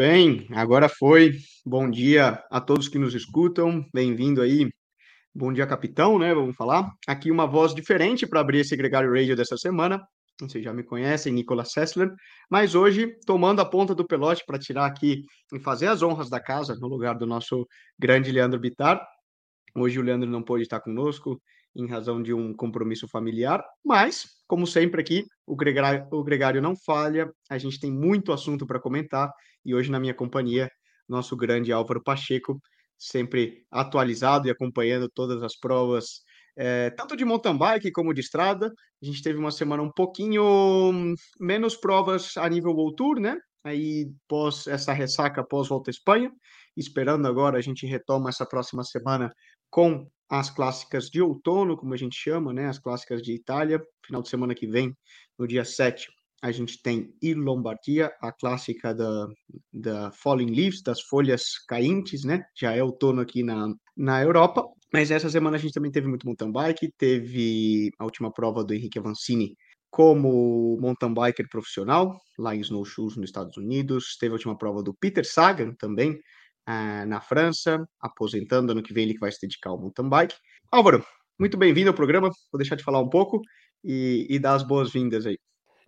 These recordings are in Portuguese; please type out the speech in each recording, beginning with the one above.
Bem, agora foi. Bom dia a todos que nos escutam. Bem-vindo aí. Bom dia, capitão, né? Vamos falar. Aqui uma voz diferente para abrir esse Gregário Radio dessa semana. Vocês já me conhecem, Nicolas Sessler. Mas hoje, tomando a ponta do pelote para tirar aqui e fazer as honras da casa no lugar do nosso grande Leandro Bitar. Hoje o Leandro não pôde estar conosco em razão de um compromisso familiar, mas, como sempre aqui, o gregário, o gregário não falha, a gente tem muito assunto para comentar, e hoje na minha companhia, nosso grande Álvaro Pacheco, sempre atualizado e acompanhando todas as provas, é, tanto de mountain bike como de estrada. A gente teve uma semana um pouquinho menos provas a nível World Tour, né? Aí, pós essa ressaca, pós volta à Espanha, esperando agora, a gente retoma essa próxima semana com as clássicas de outono, como a gente chama, né? As clássicas de Itália. Final de semana que vem, no dia 7, a gente tem Il Lombardia, a clássica da, da Falling Leaves, das folhas caintes, né? Já é outono aqui na, na Europa. Mas essa semana a gente também teve muito mountain bike, teve a última prova do Henrique Avancini como mountain biker profissional, lá em Snowshoes, nos Estados Unidos. Teve a última prova do Peter Sagan também, uh, na França, aposentando ano que vem ele que vai se dedicar ao mountain bike. Álvaro, muito bem-vindo ao programa. Vou deixar de falar um pouco e, e dar as boas-vindas aí.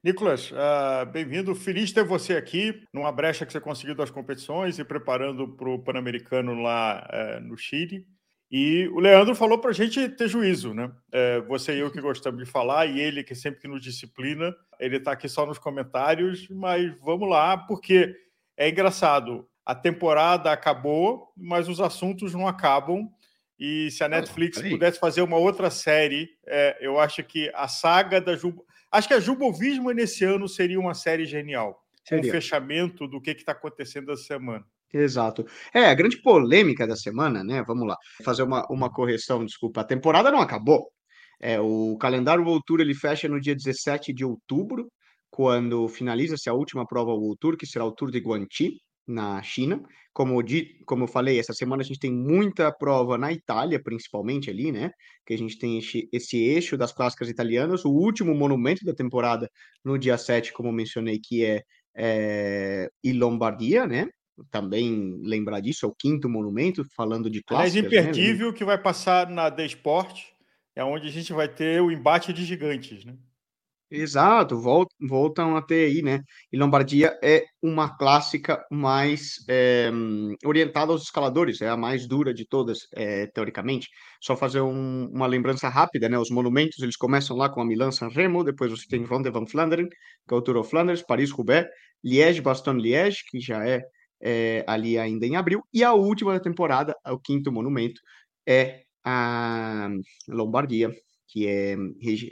Nicolas, uh, bem-vindo. Feliz ter você aqui, numa brecha que você conseguiu das competições e preparando para o Pan-Americano lá uh, no Chile. E o Leandro falou para a gente ter juízo, né? É, você e eu que gostamos de falar, e ele que sempre que nos disciplina, ele está aqui só nos comentários, mas vamos lá, porque é engraçado a temporada acabou, mas os assuntos não acabam. E se a Netflix pudesse fazer uma outra série, é, eu acho que a saga da Jubo. Acho que a Jubovismo nesse ano seria uma série genial. Seria. Um fechamento do que está acontecendo essa semana. Exato. É, a grande polêmica da semana, né? Vamos lá. Fazer uma, uma correção, desculpa. A temporada não acabou. É, o calendário World Tour ele fecha no dia 17 de outubro, quando finaliza-se a última prova World Tour, que será o Tour de Guanxi, na China. Como, de, como eu falei, essa semana a gente tem muita prova na Itália, principalmente ali, né? Que a gente tem esse, esse eixo das clássicas italianas. O último monumento da temporada, no dia 7, como eu mencionei, que é, é e Lombardia, né? Também lembrar disso, é o quinto monumento, falando de clássicas. É imperdível né? que vai passar na The Sport, é onde a gente vai ter o embate de gigantes, né? Exato, voltam a ter aí, né? E Lombardia é uma clássica mais é, orientada aos escaladores, é a mais dura de todas, é, teoricamente. Só fazer um, uma lembrança rápida, né? Os monumentos, eles começam lá com a Milan-San Remo, depois você tem Van de Van Flanderen, que é o Tour of Flanders, Paris-Roubaix, Liège-Bastogne-Liège, que já é, é, ali ainda em abril, e a última da temporada, o quinto monumento, é a Lombardia, que é,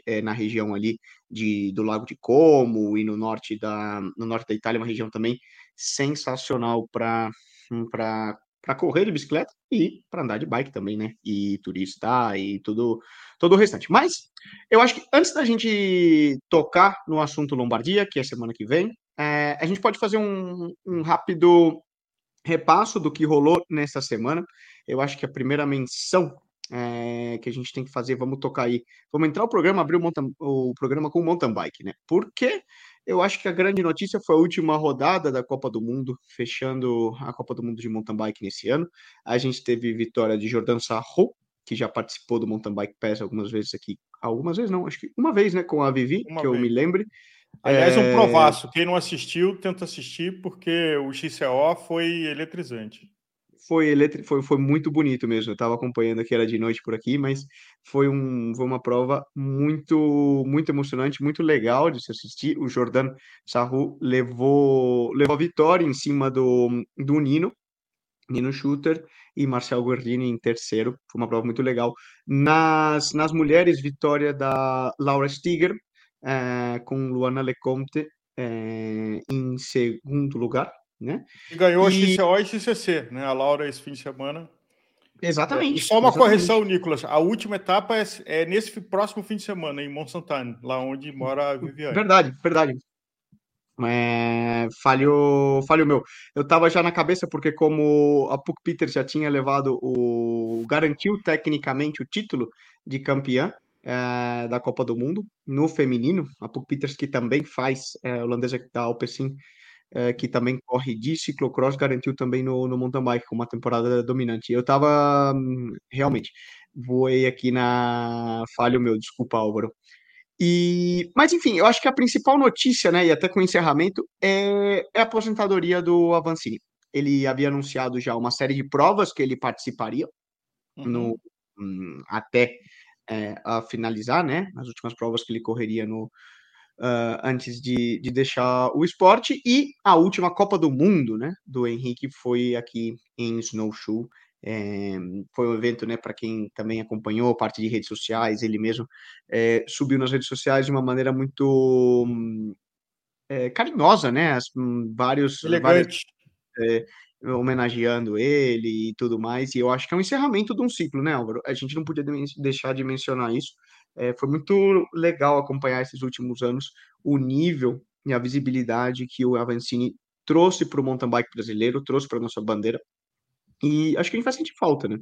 é, na região ali de, do Lago de Como e no norte da, no norte da Itália, uma região também sensacional para para correr de bicicleta e para andar de bike também, né? E turista e tudo, todo o restante. Mas eu acho que antes da gente tocar no assunto Lombardia, que é semana que vem, é, a gente pode fazer um, um rápido repasso do que rolou nessa semana. Eu acho que a primeira menção é, que a gente tem que fazer, vamos tocar aí. Vamos entrar o programa, abrir o, mountain, o programa com o mountain bike, né? Porque eu acho que a grande notícia foi a última rodada da Copa do Mundo, fechando a Copa do Mundo de mountain bike nesse ano. A gente teve vitória de Jordan Sarro, que já participou do Mountain Bike Pass algumas vezes aqui. Algumas vezes não, acho que uma vez, né, com a Vivi, uma que vez. eu me lembre. Aliás, é... um provaço. Quem não assistiu, tenta assistir, porque o XCO foi eletrizante foi, eletri... foi, foi muito bonito mesmo. Eu estava acompanhando aqui, era de noite por aqui, mas foi, um, foi uma prova muito muito emocionante, muito legal de se assistir. O Jordan Sarru levou, levou a vitória em cima do, do Nino, Nino Shooter e Marcel Guerdini em terceiro. Foi uma prova muito legal. Nas, nas mulheres, vitória da Laura Stiger, é, com Luana Lecomte é, em segundo lugar né? E ganhou e... XCO e XCC, né? A Laura esse fim de semana. Exatamente. E só uma exatamente. correção, Nicolas. A última etapa é, é, nesse próximo fim de semana, em Monsantane, lá onde mora a Viviane. Verdade, verdade. É, falhou, falhou meu. Eu tava já na cabeça porque como a Puck Peters já tinha levado o garantiu tecnicamente o título de campeã é, da Copa do Mundo no feminino, a Puck Peters que também faz é, holandesa da Alpecin é, que também corre de ciclocross, garantiu também no, no mountain bike com uma temporada dominante. Eu tava hum, realmente voei aqui na falha o meu, desculpa, Álvaro. E, mas enfim, eu acho que a principal notícia, né, e até com o encerramento, é, é a aposentadoria do Avancini. Ele havia anunciado já uma série de provas que ele participaria uhum. no, um, até é, a finalizar, né, as últimas provas que ele correria no, uh, antes de, de deixar o esporte, e a última Copa do Mundo, né, do Henrique foi aqui em Snowshoe, é, foi um evento, né, para quem também acompanhou parte de redes sociais, ele mesmo é, subiu nas redes sociais de uma maneira muito é, carinhosa, né, As, um, vários, vários homenageando ele e tudo mais, e eu acho que é um encerramento de um ciclo, né, Álvaro? A gente não podia deixar de mencionar isso. foi muito legal acompanhar esses últimos anos o nível e a visibilidade que o Avancini trouxe para o mountain bike brasileiro, trouxe para nossa bandeira, e acho que a gente vai sentir falta, né?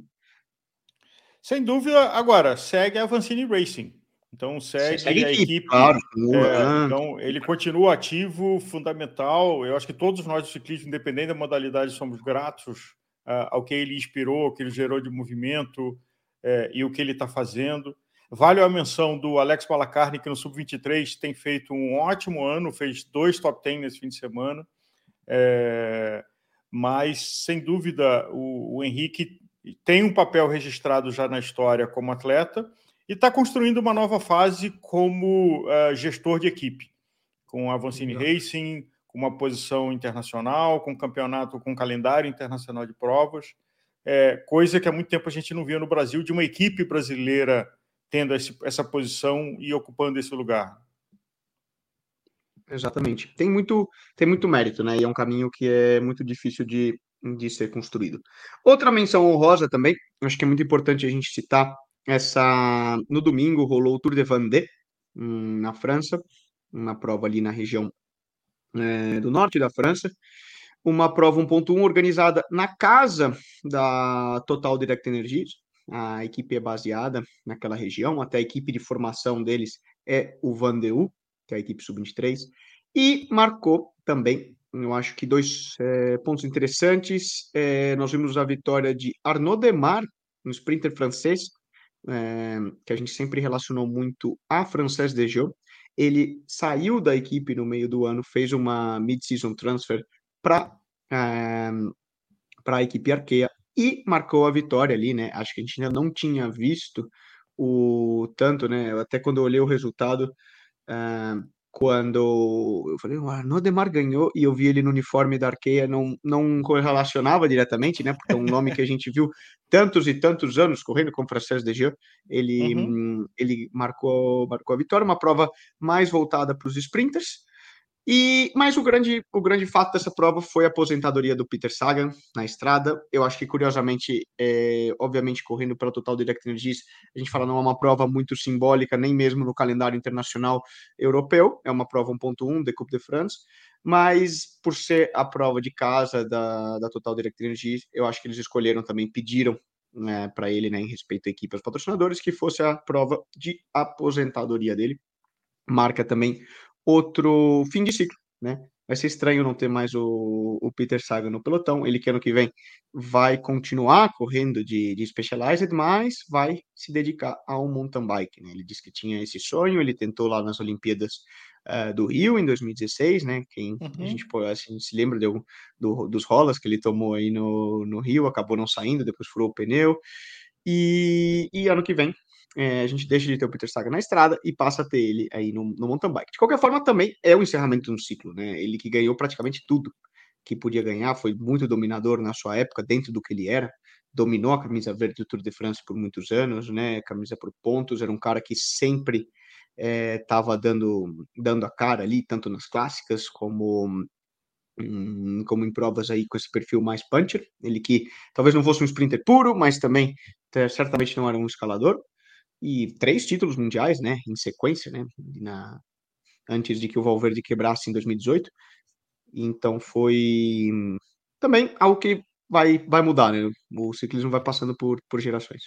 Sem dúvida. Agora, segue a Avancini Racing. Então, segue, segue a equipe. Claro, é, então, ele continua ativo, fundamental. Eu acho que todos nós do ciclismo, independente da modalidade, somos gratos uh, ao que ele inspirou, ao que ele gerou de movimento uh, e o que ele está fazendo. Vale a menção do Alex Malacarne, que no Sub-23 tem feito um ótimo ano, fez dois top 10 nesse fim de semana. É, mas sem dúvida o, o Henrique tem um papel registrado já na história como atleta e está construindo uma nova fase como uh, gestor de equipe, com a Avancini Racing, com uma posição internacional, com campeonato, com calendário internacional de provas, é, coisa que há muito tempo a gente não via no Brasil, de uma equipe brasileira tendo esse, essa posição e ocupando esse lugar. Exatamente. Tem muito, tem muito mérito, né? E é um caminho que é muito difícil de, de ser construído. Outra menção honrosa também, acho que é muito importante a gente citar essa. No domingo rolou o Tour de Vendée hum, na França, uma prova ali na região é, do norte da França. Uma prova 1.1 organizada na casa da Total Direct Energies. A equipe é baseada naquela região, até a equipe de formação deles é o Vandeu, que é a equipe sub-23, e marcou também, eu acho que dois é, pontos interessantes. É, nós vimos a vitória de Arnaud Demar, um sprinter francês, é, que a gente sempre relacionou muito a Française Dejo. Ele saiu da equipe no meio do ano, fez uma mid-season transfer para para a equipe Arkea e marcou a vitória ali, né? Acho que a gente ainda não tinha visto o tanto, né? Até quando eu olhei o resultado, Uh, quando eu falei, o Arnaud Demar ganhou e eu vi ele no uniforme da Arqueia, não, não correlacionava diretamente, né? Porque é um nome que a gente viu tantos e tantos anos correndo com o Frances Dejean. Ele, uhum. ele marcou, marcou a vitória, uma prova mais voltada para os sprinters. E mas o grande o grande fato dessa prova foi a aposentadoria do Peter Sagan na estrada. Eu acho que curiosamente, é, obviamente correndo pela Total Direct Energies, a gente fala não é uma prova muito simbólica nem mesmo no calendário internacional europeu. É uma prova 1.1 de Coupe de France, mas por ser a prova de casa da, da Total Direct Energies, eu acho que eles escolheram também pediram né, para ele, né, em respeito à equipe aos patrocinadores, que fosse a prova de aposentadoria dele. Marca também outro fim de ciclo, né? Vai ser estranho não ter mais o, o Peter Sagan no pelotão. Ele que ano que vem vai continuar correndo de, de Specialized, mas vai se dedicar ao mountain bike. Né? Ele disse que tinha esse sonho, ele tentou lá nas Olimpíadas uh, do Rio em 2016, né? Quem uhum. a gente assim, se lembra de, do, dos rolas que ele tomou aí no, no Rio, acabou não saindo, depois furou o pneu. E, e ano que vem é, a gente deixa de ter o Peter Saga na estrada e passa a ter ele aí no, no mountain bike. De qualquer forma, também é o encerramento de um ciclo, né? Ele que ganhou praticamente tudo que podia ganhar, foi muito dominador na sua época, dentro do que ele era, dominou a camisa verde do Tour de France por muitos anos, né? Camisa por pontos, era um cara que sempre estava é, dando, dando a cara ali, tanto nas clássicas como hum, como em provas aí com esse perfil mais puncher, ele que talvez não fosse um sprinter puro, mas também certamente não era um escalador, e três títulos mundiais, né, em sequência, né, na, antes de que o Valverde quebrasse em 2018. Então foi também algo que vai, vai mudar, né? O ciclismo vai passando por, por gerações.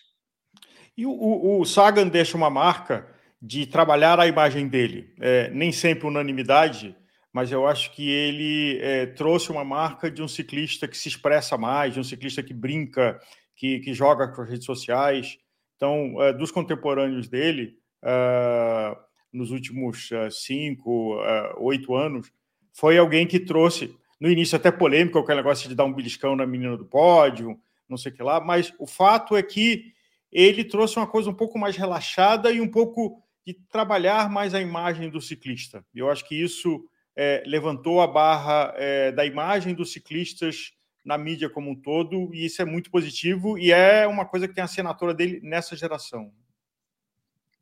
E o, o, Sagan deixa uma marca de trabalhar a imagem dele. É, nem sempre unanimidade, mas eu acho que ele é, trouxe uma marca de um ciclista que se expressa mais, de um ciclista que brinca, que, que joga com as redes sociais. Então, é, dos contemporâneos dele, uh, nos últimos uh, cinco, uh, oito anos, foi alguém que trouxe, no início até polêmico, aquele negócio de dar um beliscão na menina do pódio, não sei o que lá, mas o fato é que ele trouxe uma coisa um pouco mais relaxada e um pouco de trabalhar mais a imagem do ciclista. Eu acho que isso é, levantou a barra é, da imagem dos ciclistas na mídia como um todo, e isso é muito positivo e é uma coisa que tem a assinatura dele nessa geração.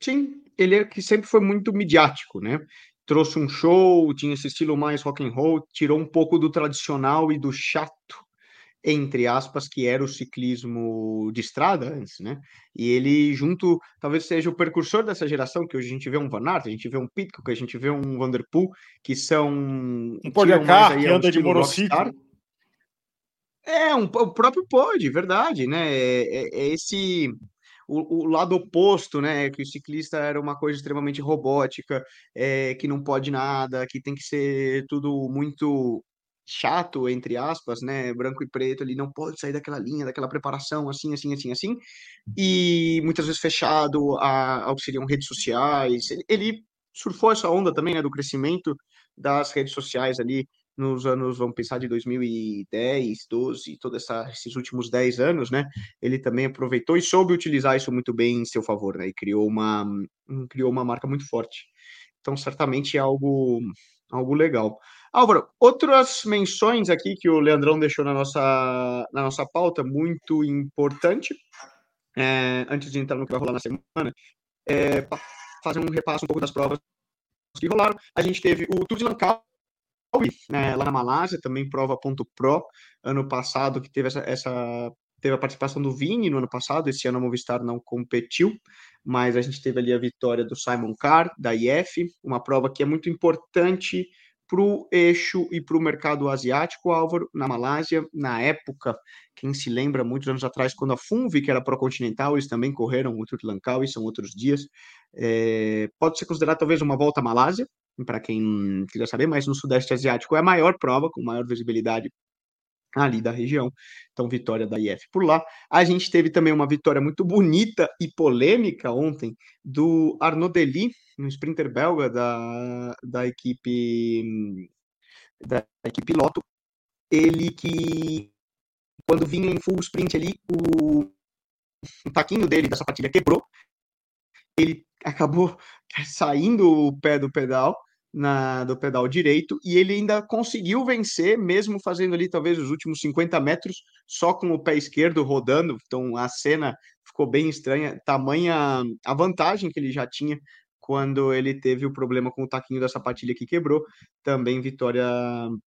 Sim, ele é que sempre foi muito midiático, né? Trouxe um show, tinha esse estilo mais rock and roll, tirou um pouco do tradicional e do chato entre aspas, que era o ciclismo de estrada antes, né? E ele junto, talvez seja o precursor dessa geração, que hoje a gente vê um Van Aert, a gente vê um Pitcock, a gente vê um Vanderpool, que são... Um Pogacar, que anda de monociclo. É, um, o próprio pode, verdade, né? É, é, é esse... O, o, lado oposto, né? Que o ciclista era uma coisa extremamente robótica, é, que não pode nada, que tem que ser tudo muito chato, entre aspas, né, branco e preto, ele não pode sair daquela linha, daquela preparação, assim, assim, assim, assim, e muitas vezes fechado a, ao que seriam redes sociais. Ele surfou essa onda também, né, do crescimento das redes sociais ali nos anos, vamos pensar, de 2010, 12, todos esses últimos 10 anos, né, ele também aproveitou e soube utilizar isso muito bem em seu favor, né, e criou uma, criou uma marca muito forte. Então, certamente é algo, algo legal. Álvaro, outras menções aqui que o Leandrão deixou na nossa, na nossa pauta, muito importante, é, antes de entrar no que vai rolar na semana, é fazer um repasso um pouco das provas que rolaram. A gente teve o Tour de Langkawi, né, lá na Malásia, também prova.pro, ano passado, que teve essa, essa teve a participação do Vini no ano passado, esse ano a Movistar não competiu, mas a gente teve ali a vitória do Simon Carr, da IF, uma prova que é muito importante para o eixo e para o mercado asiático, Álvaro, na Malásia, na época, quem se lembra, muitos anos atrás, quando a Funvi, que era pró-continental, eles também correram o e são outros dias, é, pode ser considerado talvez uma volta à Malásia, para quem quiser saber, mas no Sudeste Asiático é a maior prova, com maior visibilidade ali da região. Então, vitória da IF por lá. A gente teve também uma vitória muito bonita e polêmica ontem do Arnaud Dely, um sprinter belga da, da equipe da equipe Lotto. Ele que quando vinha em full sprint ali, o, o taquinho dele da sapatilha quebrou. Ele acabou saindo o pé do pedal na, do pedal direito e ele ainda conseguiu vencer, mesmo fazendo ali talvez os últimos 50 metros só com o pé esquerdo rodando. Então a cena ficou bem estranha, tamanha a vantagem que ele já tinha quando ele teve o problema com o taquinho da sapatilha que quebrou, também vitória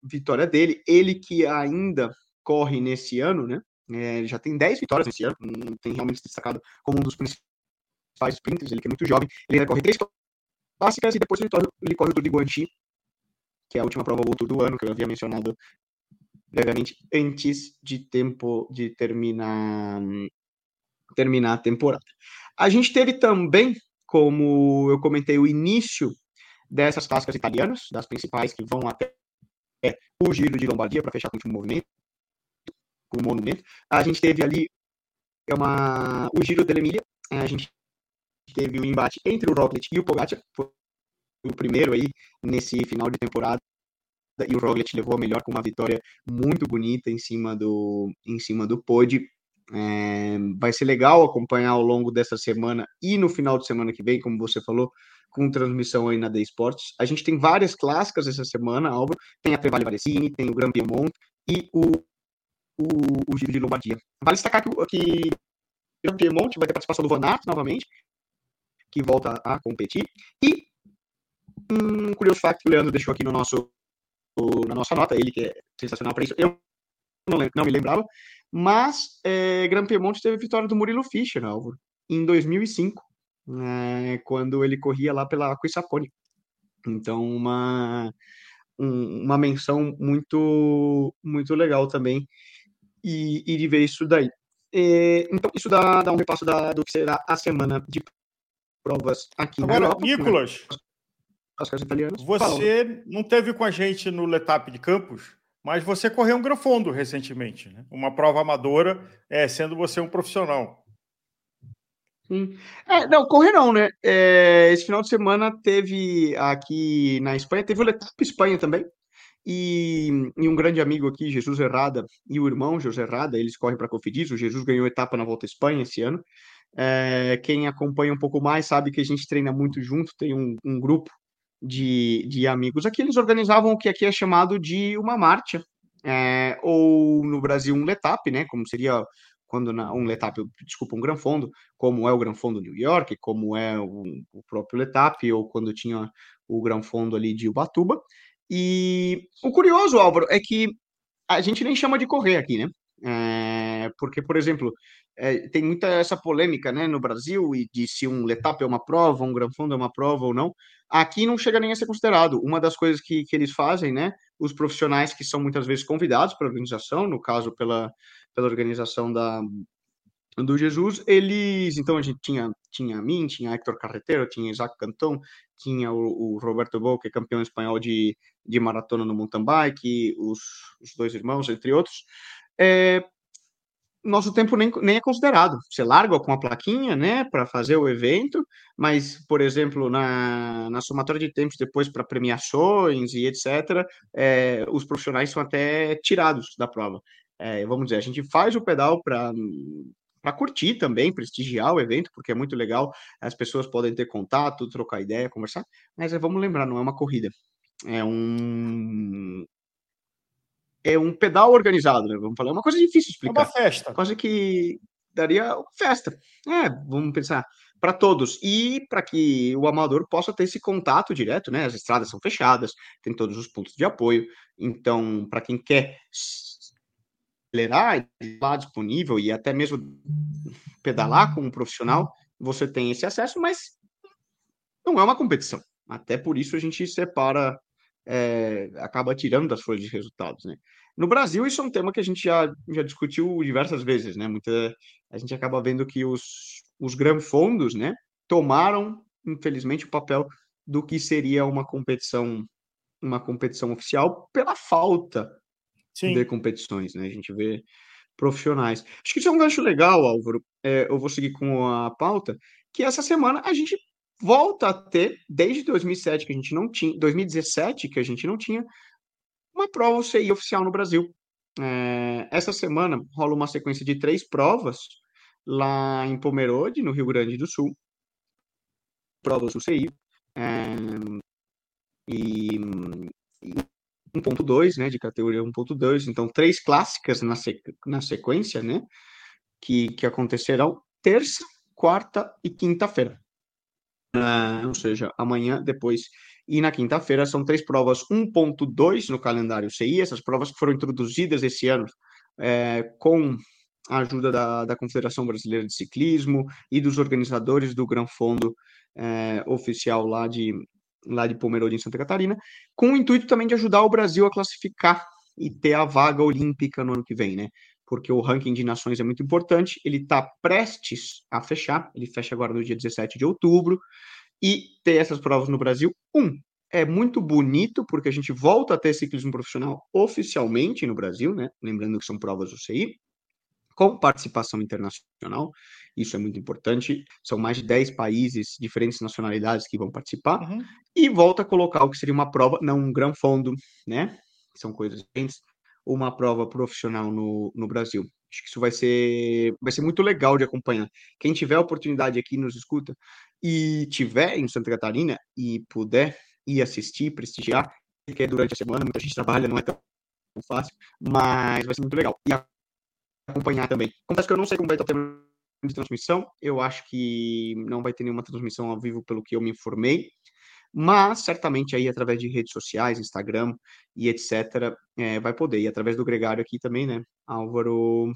vitória dele. Ele que ainda corre nesse ano, né? É, já tem 10 vitórias nesse ano, tem realmente destacado como um dos principais sprinters, ele que é muito jovem, ele ainda corre 3 básicas e depois ele, corre o Tour de Guanxi, que é a última prova do Tour do ano, que eu havia mencionado brevemente antes de tempo de terminar terminar a temporada. A gente teve também, como eu comentei, o início dessas clássicas italianas, das principais que vão até o Giro de Lombardia para fechar com o último movimento, com o monumento. A gente teve ali é uma o Giro dell'Emilia, a gente teve o um embate entre o Roglic e o Pogacar, foi o primeiro aí nesse final de temporada e o Roglic levou a melhor com uma vitória muito bonita em cima do em cima do pod. É, vai ser legal acompanhar ao longo dessa semana e no final de semana que vem, como você falou, com transmissão aí na The Sports. A gente tem várias clássicas essa semana, Álvaro. Tem a Trevale Varecini, tem o Gran Piemont e o, o, o Giro de Lombardia. Vale destacar que, que o Gran Piemont vai ter participação do Van Aert novamente, que volta a competir. E um curioso fato que o Leandro deixou aqui no nosso, na nossa nota, ele que é sensacional para isso, eu não, não, me lembrava, mas é, Gran Piemonte teve vitória do Murilo Fischer, Álvaro, em 2005, é, quando ele corria lá pela Aquisapone. Então, uma, um, uma menção muito, muito legal também, e, e de ver isso daí. É, então, isso dá, dá um repasso da, do que será a semana de provas aqui Agora, na Europa. Nicolas, as italianas. Você falam. não teve com a gente no Letap de Campos, mas você correu um Granfondo recentemente, né? uma prova amadora, é, sendo você um profissional. Sim. É, não, correr não, né? É, esse final de semana teve aqui na Espanha, teve o Letap Espanha também. E, e, um grande amigo aqui, Jesus Herrada, e o irmão José Herrada, eles correm para a Cofidis. O Jesus ganhou etapa na Volta à Espanha esse ano. É, quem acompanha um pouco mais sabe que a gente treina muito junto, tem um, um grupo de, de amigos aqui. Eles organizavam o que aqui é chamado de uma marcha, é, ou no Brasil um letap, né? Como seria quando na, um letap, desculpa, um Gran Fondo, como é o Gran Fondo New York, como é o, o próprio letap, ou quando tinha o Gran Fondo ali de Ubatuba. E o curioso, Álvaro, é que a gente nem chama de correr aqui, né? É, porque, por exemplo, é, tem muita essa polêmica né, no Brasil e de se um Letap é uma prova, um Gran Fundo é uma prova ou não. Aqui não chega nem a ser considerado. Uma das coisas que, que eles fazem, né? Os profissionais que são muitas vezes convidados para a organização, no caso pela, pela organização da, do Jesus, eles. Então a gente tinha, tinha mim, tinha Héctor Carreteiro, tinha Isaac Cantón, tinha o, o Roberto Bou, que é campeão espanhol de, de maratona no mountain bike, os, os dois irmãos, entre outros. É, nosso tempo nem, nem é considerado. Você larga com a plaquinha, né, para fazer o evento, mas, por exemplo, na, na somatória de tempos depois para premiações e etc., é, os profissionais são até tirados da prova. É, vamos dizer, a gente faz o pedal para para curtir também, prestigiar o evento, porque é muito legal, as pessoas podem ter contato, trocar ideia, conversar, mas é, vamos lembrar, não é uma corrida, é um é um pedal organizado, né? Vamos falar, é uma coisa difícil de explicar. É uma festa. Coisa que daria festa. É, vamos pensar para todos e para que o amador possa ter esse contato direto, né? As estradas são fechadas, tem todos os pontos de apoio. Então, para quem quer acelerar, lá disponível e até mesmo pedalar com um profissional, você tem esse acesso, mas não é uma competição. Até por isso a gente separa, é, acaba tirando das folhas de resultados, né? No Brasil, isso é um tema que a gente já, já discutiu diversas vezes, né? Muita, a gente acaba vendo que os, os granfondos, né, tomaram, infelizmente, o papel do que seria uma competição uma competição oficial pela falta Sim. de competições, né? A gente vê profissionais. Acho que isso é um gancho legal, Álvaro. É, eu vou seguir com a pauta, que essa semana a gente volta a ter, desde 2007 que a gente não tinha, 2017 que a gente não tinha, uma prova UCI oficial no Brasil. É, essa semana rola uma sequência de três provas lá em Pomerode, no Rio Grande do Sul. Provas UCI. É, e, e 1.2, né, de categoria 1.2, então três clássicas na, sequ na sequência, né, que, que acontecerão terça, quarta e quinta-feira. Uh, ou seja, amanhã, depois e na quinta-feira são três provas 1.2 no calendário CI, essas provas que foram introduzidas esse ano é, com a ajuda da, da Confederação Brasileira de Ciclismo e dos organizadores do Gran Fondo é, oficial lá de, lá de Pomerode, em Santa Catarina, com o intuito também de ajudar o Brasil a classificar e ter a vaga olímpica no ano que vem, né? Porque o ranking de nações é muito importante, ele está prestes a fechar, ele fecha agora no dia 17 de outubro, e ter essas provas no Brasil, um, é muito bonito, porque a gente volta a ter ciclismo profissional oficialmente no Brasil, né? Lembrando que são provas do CI, com participação internacional, isso é muito importante. São mais de 10 países, diferentes nacionalidades que vão participar, uhum. e volta a colocar o que seria uma prova, não um grande fundo, né? São coisas diferentes, uma prova profissional no, no Brasil. Acho que isso vai ser, vai ser muito legal de acompanhar. Quem tiver a oportunidade aqui nos escuta e tiver em Santa Catarina e puder ir assistir, prestigiar, que é durante a semana, muita gente trabalha, não é tão fácil, mas vai ser muito legal. E acompanhar também. Confesso que eu não sei como vai estar o tempo de transmissão, eu acho que não vai ter nenhuma transmissão ao vivo pelo que eu me informei, mas certamente aí através de redes sociais, Instagram e etc, é, vai poder. E através do Gregário aqui também, né, Álvaro,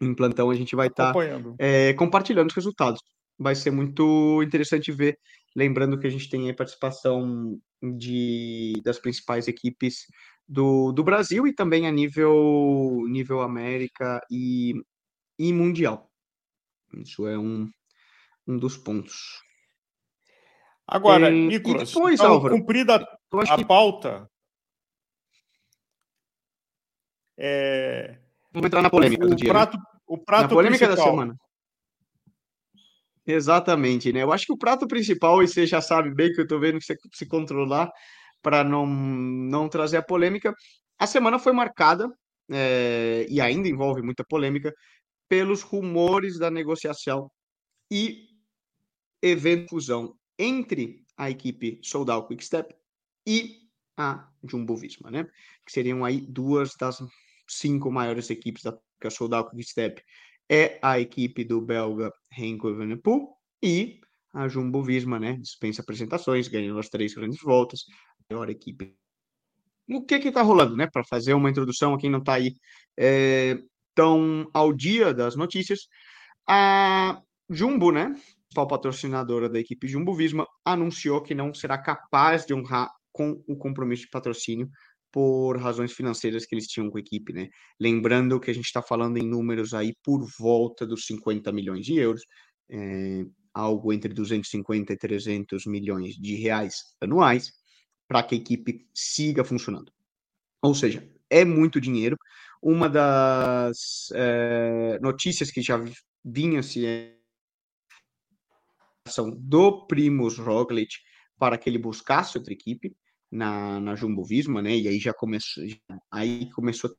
em plantão a gente vai estar tá, é, compartilhando os resultados. Vai ser muito interessante ver, lembrando que a gente tem a participação de, das principais equipes do, do Brasil e também a nível, nível América e, e Mundial. Isso é um, um dos pontos. Agora, Nicolas, depois, então, Álvaro, cumprida a que... pauta. É... Vamos entrar na polêmica o, do dia. Né? Prato, né? O prato na polêmica principal. da semana. Exatamente, né? Eu acho que o prato principal, e você já sabe bem que eu tô vendo que você se controlar para não, não trazer a polêmica. A semana foi marcada, é, e ainda envolve muita polêmica, pelos rumores da negociação e evento fusão entre a equipe Soldal Quickstep e a Jumbo Visma, né? Que seriam aí duas das cinco maiores equipes da que a Soldal Quickstep é a equipe do belga Renko Evenepoel e a Jumbo Visma, né? Dispensa apresentações, ganhou as três grandes voltas, maior equipe. O que que tá rolando, né? Para fazer uma introdução a quem não está aí é, tão ao dia das notícias, a Jumbo, né? Principal patrocinadora da equipe Jumbo Visma, anunciou que não será capaz de honrar com o compromisso de patrocínio por razões financeiras que eles tinham com a equipe, né? Lembrando que a gente está falando em números aí por volta dos 50 milhões de euros, é, algo entre 250 e 300 milhões de reais anuais, para que a equipe siga funcionando. Ou seja, é muito dinheiro. Uma das é, notícias que já vinha se do Primus Roglic para que ele buscasse outra equipe na, na Jumbo Visma, né? E aí já começou, aí começou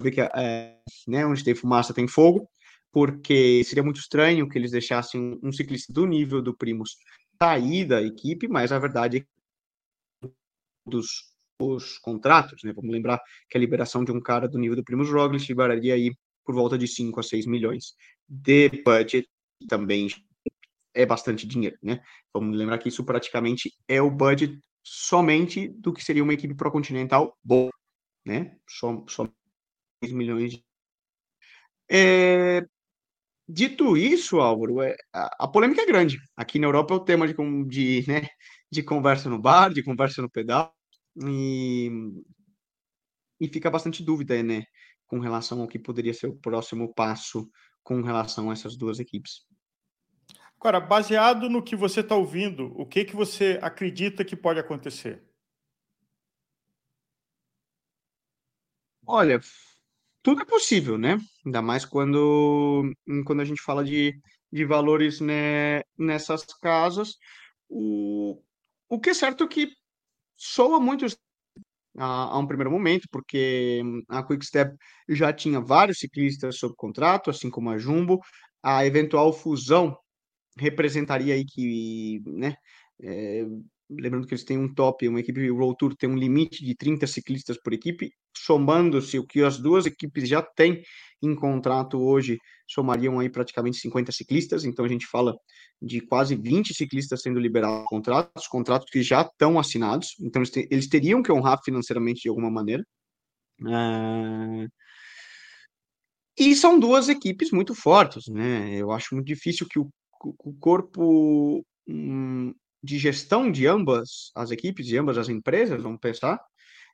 a ver que é, né, onde tem fumaça tem fogo, porque seria muito estranho que eles deixassem um, um ciclista do nível do Primus sair da equipe, mas a verdade é que dos os contratos, né? Vamos lembrar que a liberação de um cara do nível do Primus Roglic liberaria aí por volta de 5 a 6 milhões de budget, também é bastante dinheiro, né? Vamos lembrar que isso praticamente é o budget somente do que seria uma equipe pró-continental boa, né? Só, só 10 milhões de... É... Dito isso, Álvaro, é, a, a, polêmica é grande. Aqui na Europa é o tema de, de, né, de conversa no bar, de conversa no pedal, e, e fica bastante dúvida, né, com relação ao que poderia ser o próximo passo com relação a essas duas equipes. Baseado no que você está ouvindo, o que, que você acredita que pode acontecer? Olha, tudo é possível, né? Ainda mais quando, quando a gente fala de, de valores né, nessas casas. O, o que é certo é que soa muito a, a, um primeiro momento, porque a Quickstep já tinha vários ciclistas sob contrato, assim como a Jumbo. A eventual fusão representaria aí que, né, é, lembrando que eles têm um top, uma equipe World Tour tem um limite de 30 ciclistas por equipe, somando-se o que as duas equipes já têm em contrato hoje, somariam aí praticamente 50 ciclistas, então a gente fala de quase 20 ciclistas sendo liberados contratos, contratos que já estão assinados, então eles, te, eles teriam que honrar financeiramente de alguma maneira. É... E são duas equipes muito fortes, né? Eu acho muito difícil que o o corpo hum, de gestão de ambas as equipes, de ambas as empresas, vamos pensar,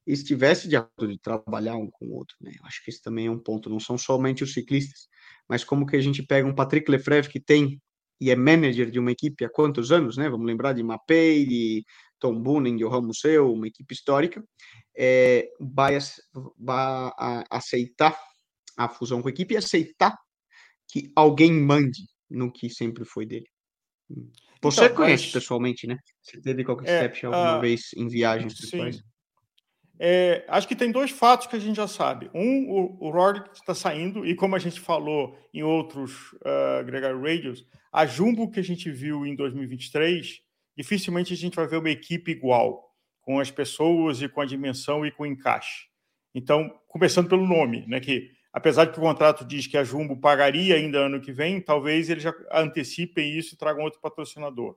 estivesse de acordo de trabalhar um com o outro. Né? Eu acho que esse também é um ponto, não são somente os ciclistas, mas como que a gente pega um Patrick Lefrevre que tem e é manager de uma equipe há quantos anos, né? Vamos lembrar de Mapei, de Tom Boonen, de Johan Museu, uma equipe histórica, é, vai, vai aceitar a fusão com a equipe e aceitar que alguém mande no que sempre foi dele. Você então, conhece mas... pessoalmente, né? Você teve qualquer é, step alguma uh... vez em viagens? É, acho que tem dois fatos que a gente já sabe. Um, o, o Roglic está saindo, e como a gente falou em outros uh, Gregário Radios, a Jumbo que a gente viu em 2023, dificilmente a gente vai ver uma equipe igual, com as pessoas e com a dimensão e com o encaixe. Então, começando pelo nome, né, que apesar de que o contrato diz que a Jumbo pagaria ainda ano que vem, talvez eles já antecipem isso e tragam outro patrocinador.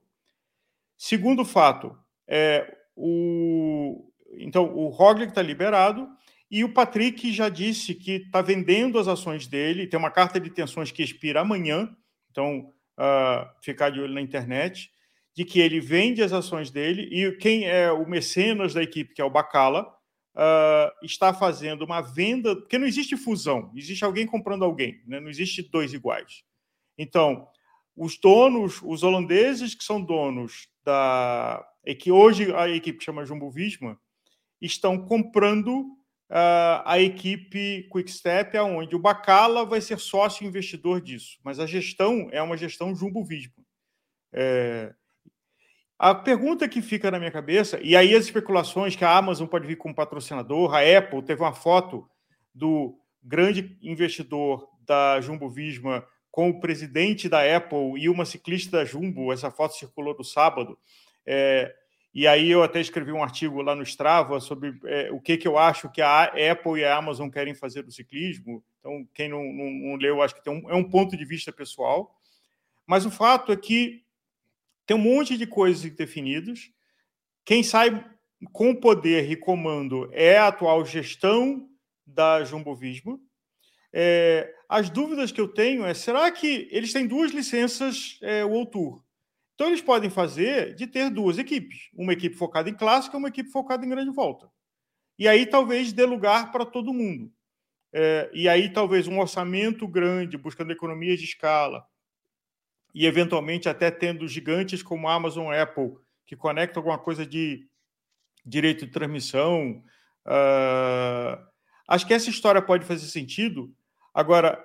Segundo fato, é, o, então o Roglic está liberado e o Patrick já disse que está vendendo as ações dele, tem uma carta de intenções que expira amanhã, então uh, ficar de olho na internet, de que ele vende as ações dele e quem é o mecenas da equipe, que é o Bacala, uh, está fazendo uma venda, porque não existe fusão, existe alguém comprando alguém, né? não existe dois iguais. Então, os donos, os holandeses que são donos da. e que hoje a equipe chama Jumbo Visma, estão comprando uh, a equipe Quickstep, aonde o Bacala vai ser sócio investidor disso, mas a gestão é uma gestão Jumbo Visma. É... A pergunta que fica na minha cabeça, e aí as especulações que a Amazon pode vir como patrocinador, a Apple teve uma foto do grande investidor da Jumbo Visma com o presidente da Apple e uma ciclista da Jumbo. Essa foto circulou no sábado. É, e aí eu até escrevi um artigo lá no Strava sobre é, o que, que eu acho que a Apple e a Amazon querem fazer do ciclismo. Então, quem não, não, não leu, acho que um, é um ponto de vista pessoal. Mas o fato é que tem um monte de coisas definidas. Quem sai com poder e comando é a atual gestão da Jumbo Visma. É, as dúvidas que eu tenho é: será que eles têm duas licenças é, World Tour? Então, eles podem fazer de ter duas equipes: uma equipe focada em clássica uma equipe focada em grande volta. E aí, talvez, dê lugar para todo mundo. É, e aí, talvez, um orçamento grande, buscando economias de escala, e eventualmente até tendo gigantes como Amazon Apple, que conectam alguma coisa de direito de transmissão. Uh, acho que essa história pode fazer sentido Agora,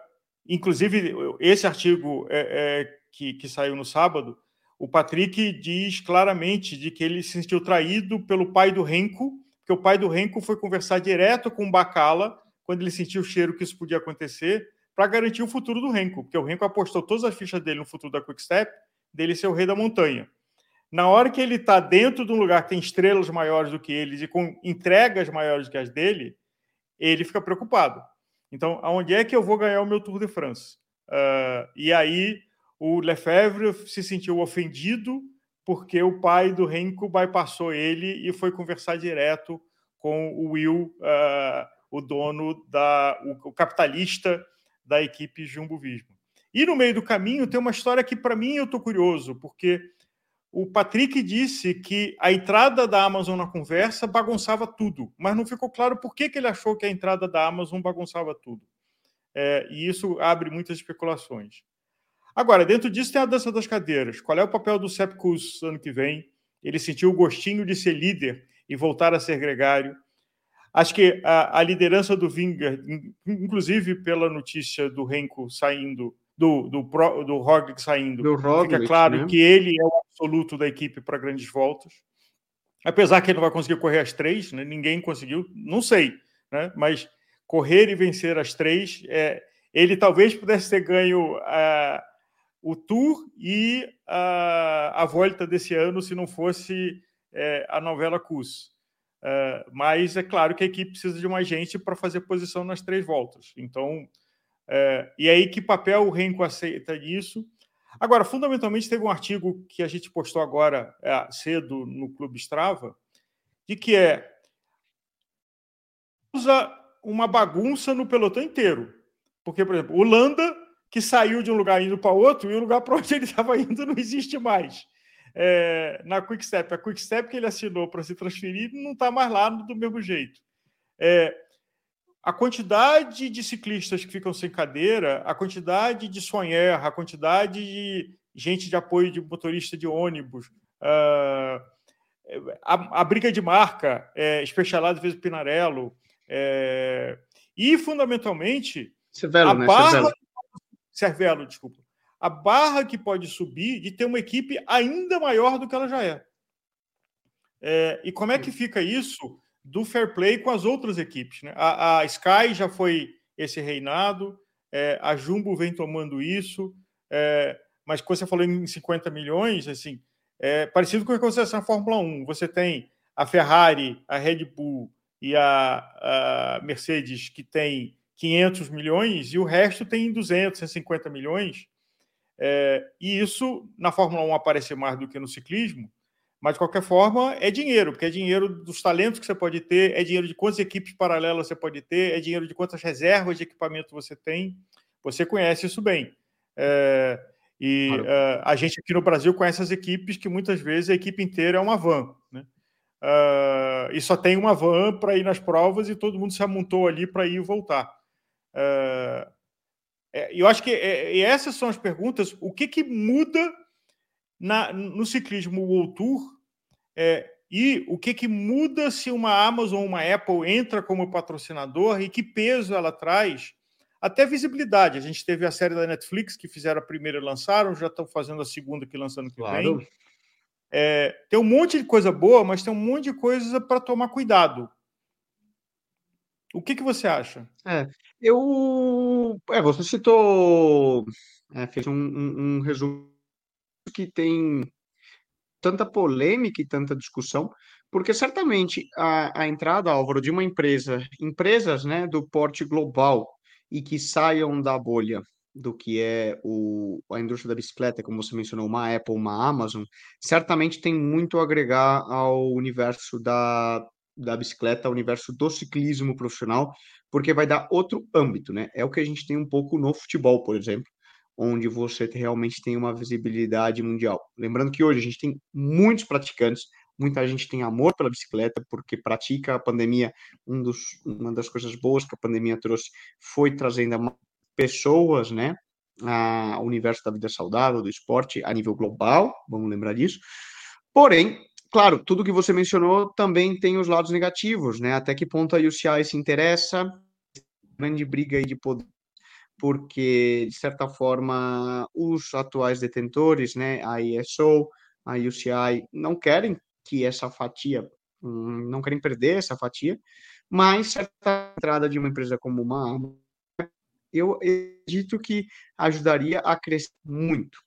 inclusive, esse artigo é, é, que, que saiu no sábado, o Patrick diz claramente de que ele se sentiu traído pelo pai do Renko, que o pai do Renko foi conversar direto com o Bacala quando ele sentiu o cheiro que isso podia acontecer, para garantir o futuro do Renko, porque o Renko apostou todas as fichas dele no futuro da Quickstep, dele ser o rei da montanha. Na hora que ele está dentro de um lugar que tem estrelas maiores do que eles e com entregas maiores do que as dele, ele fica preocupado. Então, aonde é que eu vou ganhar o meu Tour de France? Uh, e aí o Lefebvre se sentiu ofendido porque o pai do Renko bypassou ele e foi conversar direto com o Will, uh, o dono da, o, o, capitalista da equipe Jumbo Visma. E no meio do caminho tem uma história que para mim eu estou curioso, porque o Patrick disse que a entrada da Amazon na conversa bagunçava tudo, mas não ficou claro por que, que ele achou que a entrada da Amazon bagunçava tudo. É, e isso abre muitas especulações. Agora, dentro disso tem a dança das cadeiras. Qual é o papel do Sepkus ano que vem? Ele sentiu o gostinho de ser líder e voltar a ser gregário. Acho que a, a liderança do Vingar, inclusive pela notícia do Renko saindo do, do, do Roglic saindo, do Roglic, fica claro né? que ele é o absoluto da equipe para grandes voltas. Apesar que ele não vai conseguir correr as três, né? ninguém conseguiu, não sei, né? mas correr e vencer as três, é, ele talvez pudesse ter ganho o Tour e uh, a volta desse ano se não fosse uh, a novela CUS. Uh, mas é claro que a equipe precisa de mais gente para fazer posição nas três voltas. Então, é, e aí, que papel o Renko aceita nisso? Agora, fundamentalmente, teve um artigo que a gente postou agora é, cedo no Clube Strava, de que é usa uma bagunça no pelotão inteiro. Porque, por exemplo, o Landa, que saiu de um lugar indo para outro, e o lugar para onde ele estava indo não existe mais. É, na Quickstep, a Quickstep que ele assinou para se transferir não está mais lá do mesmo jeito. É, a quantidade de ciclistas que ficam sem cadeira, a quantidade de sonher, a quantidade de gente de apoio de motorista de ônibus, uh, a, a, briga de marca, é, Specialado vezes Pinarello, é, e fundamentalmente Cervelo, a né? barra Cervelo. Cervelo, desculpa. A barra que pode subir de ter uma equipe ainda maior do que ela já é. é e como é que fica isso do fair play com as outras equipes. Né? A, a Sky já foi esse reinado, é, a Jumbo vem tomando isso, é, mas quando você falou em 50 milhões, assim, é parecido com o que acontece na Fórmula 1. Você tem a Ferrari, a Red Bull e a, a Mercedes que tem 500 milhões e o resto tem 250 milhões. É, e isso na Fórmula 1 aparece mais do que no ciclismo, mas, de qualquer forma, é dinheiro, porque é dinheiro dos talentos que você pode ter, é dinheiro de quantas equipes paralelas você pode ter, é dinheiro de quantas reservas de equipamento você tem. Você conhece isso bem. É, e claro. uh, a gente aqui no Brasil conhece as equipes que muitas vezes a equipe inteira é uma van. Né? Uh, e só tem uma van para ir nas provas e todo mundo se amontou ali para ir e voltar. Uh, É, eu acho que é, e essas são as perguntas. O que, que muda na, no ciclismo World Tour é, e o que, que muda se uma Amazon ou uma Apple entra como patrocinador e que peso ela traz? Até visibilidade. A gente teve a série da Netflix que fizeram a primeira e lançaram, já estão fazendo a segunda que lançando que claro. vem. É, tem um monte de coisa boa, mas tem um monte de coisa para tomar cuidado. O que, que você acha? É, eu. É, você citou. É, fez um, um, um resumo que tem tanta polêmica e tanta discussão, porque certamente a, a entrada, Álvaro, de uma empresa, empresas né, do porte global e que saiam da bolha do que é o, a indústria da bicicleta, como você mencionou, uma Apple, uma Amazon, certamente tem muito a agregar ao universo da, da bicicleta, ao universo do ciclismo profissional, porque vai dar outro âmbito, né? É o que a gente tem um pouco no futebol, por exemplo, onde você realmente tem uma visibilidade mundial. Lembrando que hoje a gente tem muitos praticantes, muita gente tem amor pela bicicleta porque pratica a pandemia. Um dos, uma das coisas boas que a pandemia trouxe foi trazendo pessoas, né, ao universo da vida saudável, do esporte a nível global, vamos lembrar disso. Porém, claro, tudo que você mencionou também tem os lados negativos, né? Até que ponto a UCI se interessa, grande briga aí de poder porque, de certa forma, os atuais detentores, né, a ISO, a UCI, não querem que essa fatia, hum, não querem perder essa fatia, mas certa entrada de uma empresa como uma eu acredito que ajudaria a crescer muito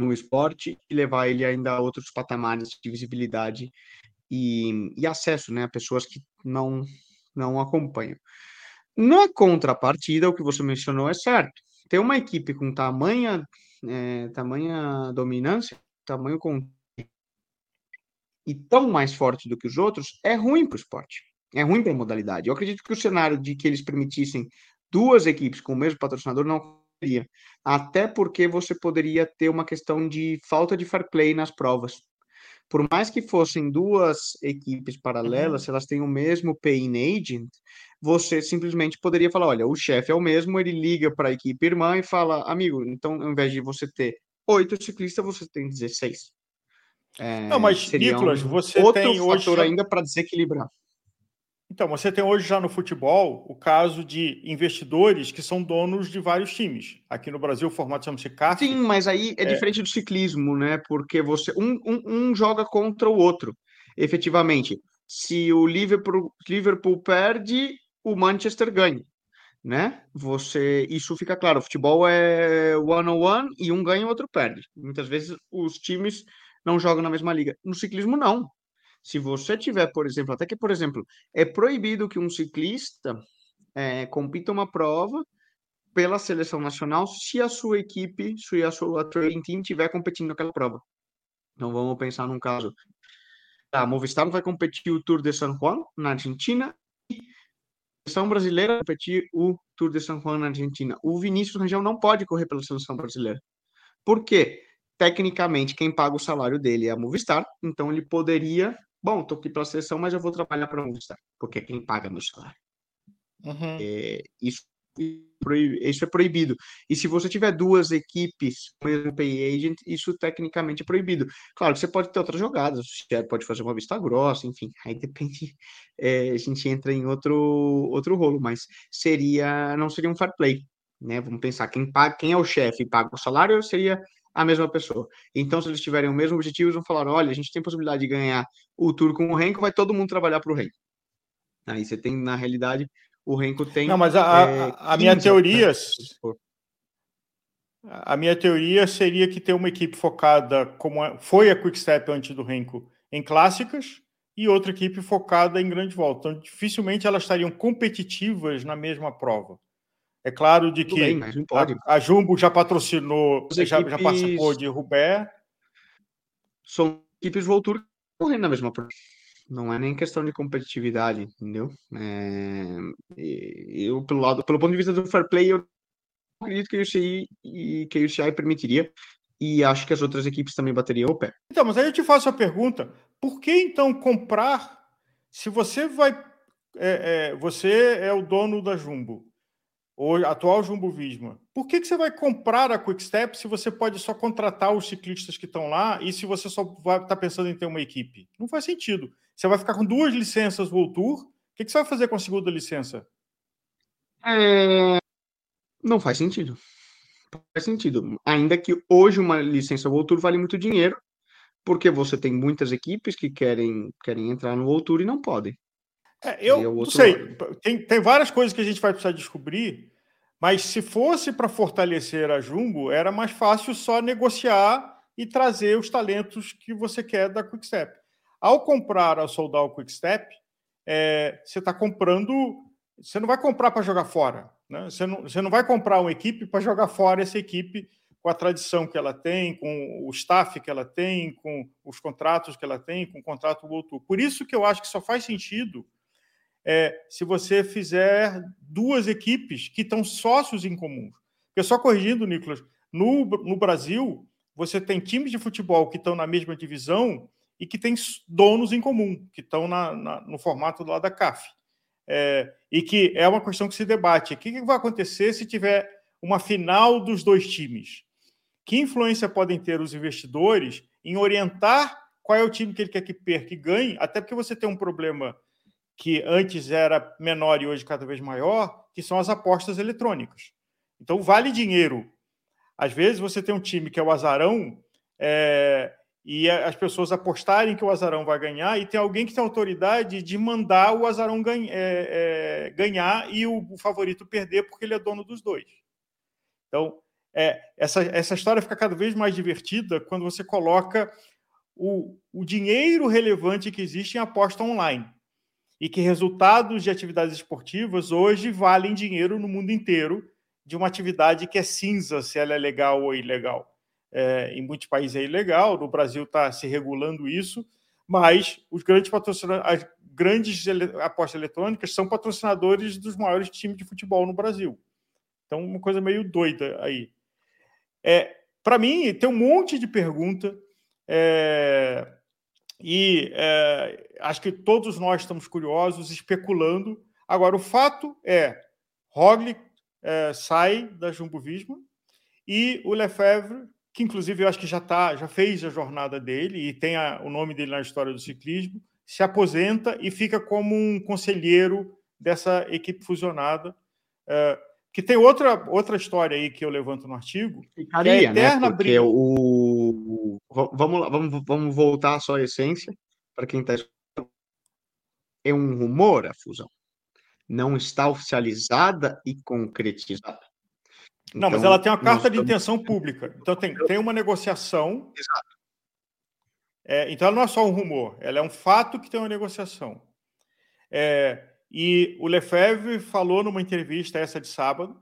no esporte e levar ele ainda a outros patamares de visibilidade e, e acesso né, a pessoas que não, não acompanham. Na contrapartida, o que você mencionou é certo. Ter uma equipe com tamanha, é, tamanha dominância, tamanho com e tão mais forte do que os outros é ruim para o esporte. É ruim para a modalidade. Eu acredito que o cenário de que eles permitissem duas equipes com o mesmo patrocinador não Até porque você poderia ter uma questão de falta de fair play nas provas. Por mais que fossem duas equipes paralelas, uhum. se elas têm o mesmo pay-in agent, você simplesmente poderia falar: olha, o chefe é o mesmo, ele liga para a equipe irmã e fala: amigo, então ao invés de você ter oito ciclistas, você tem 16. É, Não, mas, Nicolas, você outro tem fator hoje... ainda para desequilibrar. Então, você tem hoje já no futebol o caso de investidores que são donos de vários times. Aqui no Brasil o formato chama-se CAF. Sim, mas aí é, é, diferente do ciclismo, né? Porque você um, um, um joga contra o outro, efetivamente. Se o Liverpool, Liverpool perde, o Manchester ganha, né? Você, isso fica claro. O futebol é one on one e um ganha e o outro perde. Muitas vezes os times não jogam na mesma liga. No ciclismo não. Se você tiver, por exemplo, até que por exemplo, é proibido que um ciclista é, compita uma prova pela seleção nacional se a sua equipe, se a sua training team estiver competindo naquela prova. Então vamos pensar num caso. A Movistar vai competir o Tour de San Juan na Argentina seleção brasileira competir o Tour de São Paulo na Argentina. O Vinícius Rangel não pode correr pela seleção brasileira. Por quê? Tecnicamente, quem paga o salário dele é a Movistar, então ele poderia, bom, estou aqui pela seleção, mas eu vou trabalhar para a Movistar, porque é quem paga meu salário. Uhum. É, isso isso é proibido. E se você tiver duas equipes com o mesmo pay agent, isso tecnicamente é proibido. Claro que você pode ter outras jogadas, você pode fazer uma vista grossa, enfim, aí depende, é, a gente entra em outro, outro rolo, mas seria, não seria um fair play, né? Vamos pensar, quem, paga, quem é o chefe e paga o salário seria a mesma pessoa. Então, se eles tiverem o mesmo objetivo, eles vão falar: olha, a gente tem possibilidade de ganhar o tour com o Renko, vai todo mundo trabalhar para o Renko. Aí você tem, na realidade, o Renko tem. Não, mas a, é, a, a minha teoria. A minha teoria seria que ter uma equipe focada, como é, foi a Quickstep antes do Renko, em clássicas, e outra equipe focada em grande volta. Então, dificilmente elas estariam competitivas na mesma prova. É claro de que bem, a, a, Jumbo já patrocinou, já, equipes... já participou de Roubaix. São equipes Voltur correndo na mesma prova não é nem questão de competitividade, entendeu? É, eu, pelo lado, pelo ponto de vista do fair play, eu acredito que o UCI e que o UCI permitiria, e acho que as outras equipes também bateriam o pé. Então, mas aí eu te faço a pergunta: por que então comprar se você vai. É, é, você é o dono da Jumbo, o atual Jumbo Visma, por que, que você vai comprar a Quickstep se você pode só contratar os ciclistas que estão lá e se você só vai estar tá pensando em ter uma equipe? Não faz sentido. Você vai ficar com duas licenças World Tour. O que, que você vai fazer com a segunda licença? É... Não faz sentido. Faz sentido. Ainda que hoje uma licença World Tour vale muito dinheiro, porque você tem muitas equipes que querem, querem entrar no World Tour e não podem. É, eu não sei. Tem, tem várias coisas que a gente vai precisar descobrir, mas se fosse para fortalecer a Jumbo, era mais fácil só negociar e trazer os talentos que você quer da Quickstep. Ao comprar a Soldal Quickstep, é, você está comprando. Você não vai comprar para jogar fora. Né? Você, não, você não vai comprar uma equipe para jogar fora essa equipe com a tradição que ela tem, com o staff que ela tem, com os contratos que ela tem, com o contrato World Por isso que eu acho que só faz sentido é, se você fizer duas equipes que estão sócios em comum. Porque só corrigindo, Nicolas, no, no Brasil, você tem times de futebol que estão na mesma divisão e que têm donos em comum, que estão na, na, no formato lá da CAF. É, e que é uma questão que se debate. O que, que vai acontecer se tiver uma final dos dois times? Que influência podem ter os investidores em orientar qual é o time que ele quer que perca e ganhe, até porque você tem um problema que antes era menor e hoje cada vez maior, que são as apostas eletrônicas. Então, vale dinheiro. Às vezes você tem um time que é o azarão é, e as pessoas apostarem que o azarão vai ganhar e tem alguém que tem autoridade de mandar o azarão é, é, ganhar e o, o, favorito perder porque ele é dono dos dois. Então, é, essa, essa história fica cada vez mais divertida quando você coloca o, o dinheiro relevante que existe em aposta online e que resultados de atividades esportivas hoje valem dinheiro no mundo inteiro de uma atividade que é cinza se ela é legal ou ilegal. É, em muitos países é ilegal, no Brasil está se regulando isso, mas os grandes patrocinadores, as grandes apostas eletrônicas são patrocinadores dos maiores times de futebol no Brasil. Então, uma coisa meio doida aí. É, Para mim, tem um monte de pergunta. É, e é, acho que todos nós estamos curiosos, especulando. Agora, o fato é, Roglic é, sai da Jumbo Visma e o Lefebvre, que inclusive eu acho que já tá, já fez a jornada dele e tem a, o nome dele na história do ciclismo, se aposenta e fica como um conselheiro dessa equipe fusionada. É, que tem outra, outra história aí que eu levanto no artigo. Ficaria, que é a né? eterna né? Porque briga. o. Vamos lá, vamos, vamos voltar à essência, para quem está É um rumor a fusão. Não está oficializada e concretizada. Então, não, mas então, ela tem uma carta de intenção pública. Então tem, tem uma negociação. Exato. É, então ela não é só um rumor, ela é um fato que tem uma negociação. É, e o Lefebvre falou numa entrevista essa de sábado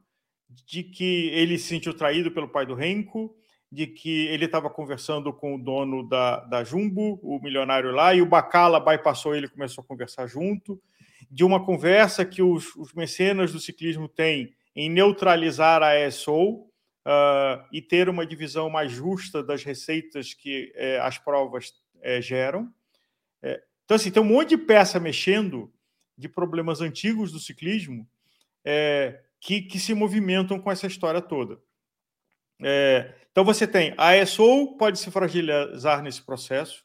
de que ele se sentiu traído pelo pai do Renko, de que ele estava conversando com o dono da, da Jumbo, o milionário lá, e o Bacala bypassou ele começou a conversar junto, de uma conversa que os, os mecenas do ciclismo têm em neutralizar a ESO uh, e ter uma divisão mais justa das receitas que eh, as provas eh, geram. É, então, assim, tem um monte de peça mexendo de problemas antigos do ciclismo é, que, que, se movimentam com essa história toda. É, então você tem a ESO pode se fragilizar nesse processo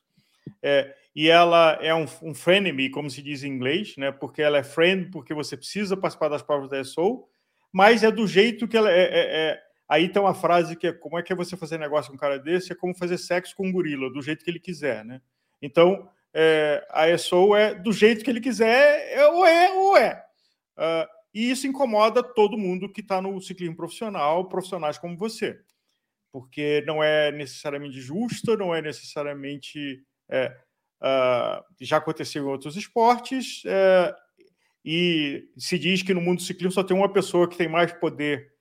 é, e ela é um, um frenemy, como se diz em inglês, né? Porque ela é friend, porque você precisa participar das provas da ESO, mas é do jeito que ela é, é, é Aí tem uma frase que é como é que é você fazer negócio com um cara desse? É como fazer sexo com um gorila, do jeito que ele quiser, né? Então, é, a ESO é do jeito que ele quiser, é, ou é ou é. Uh, e isso incomoda todo mundo que está no ciclismo profissional, profissionais como você, porque não é necessariamente justa, não é necessariamente. É, uh, já aconteceu em outros esportes, é, e se diz que no mundo do ciclismo só tem uma pessoa que tem mais poder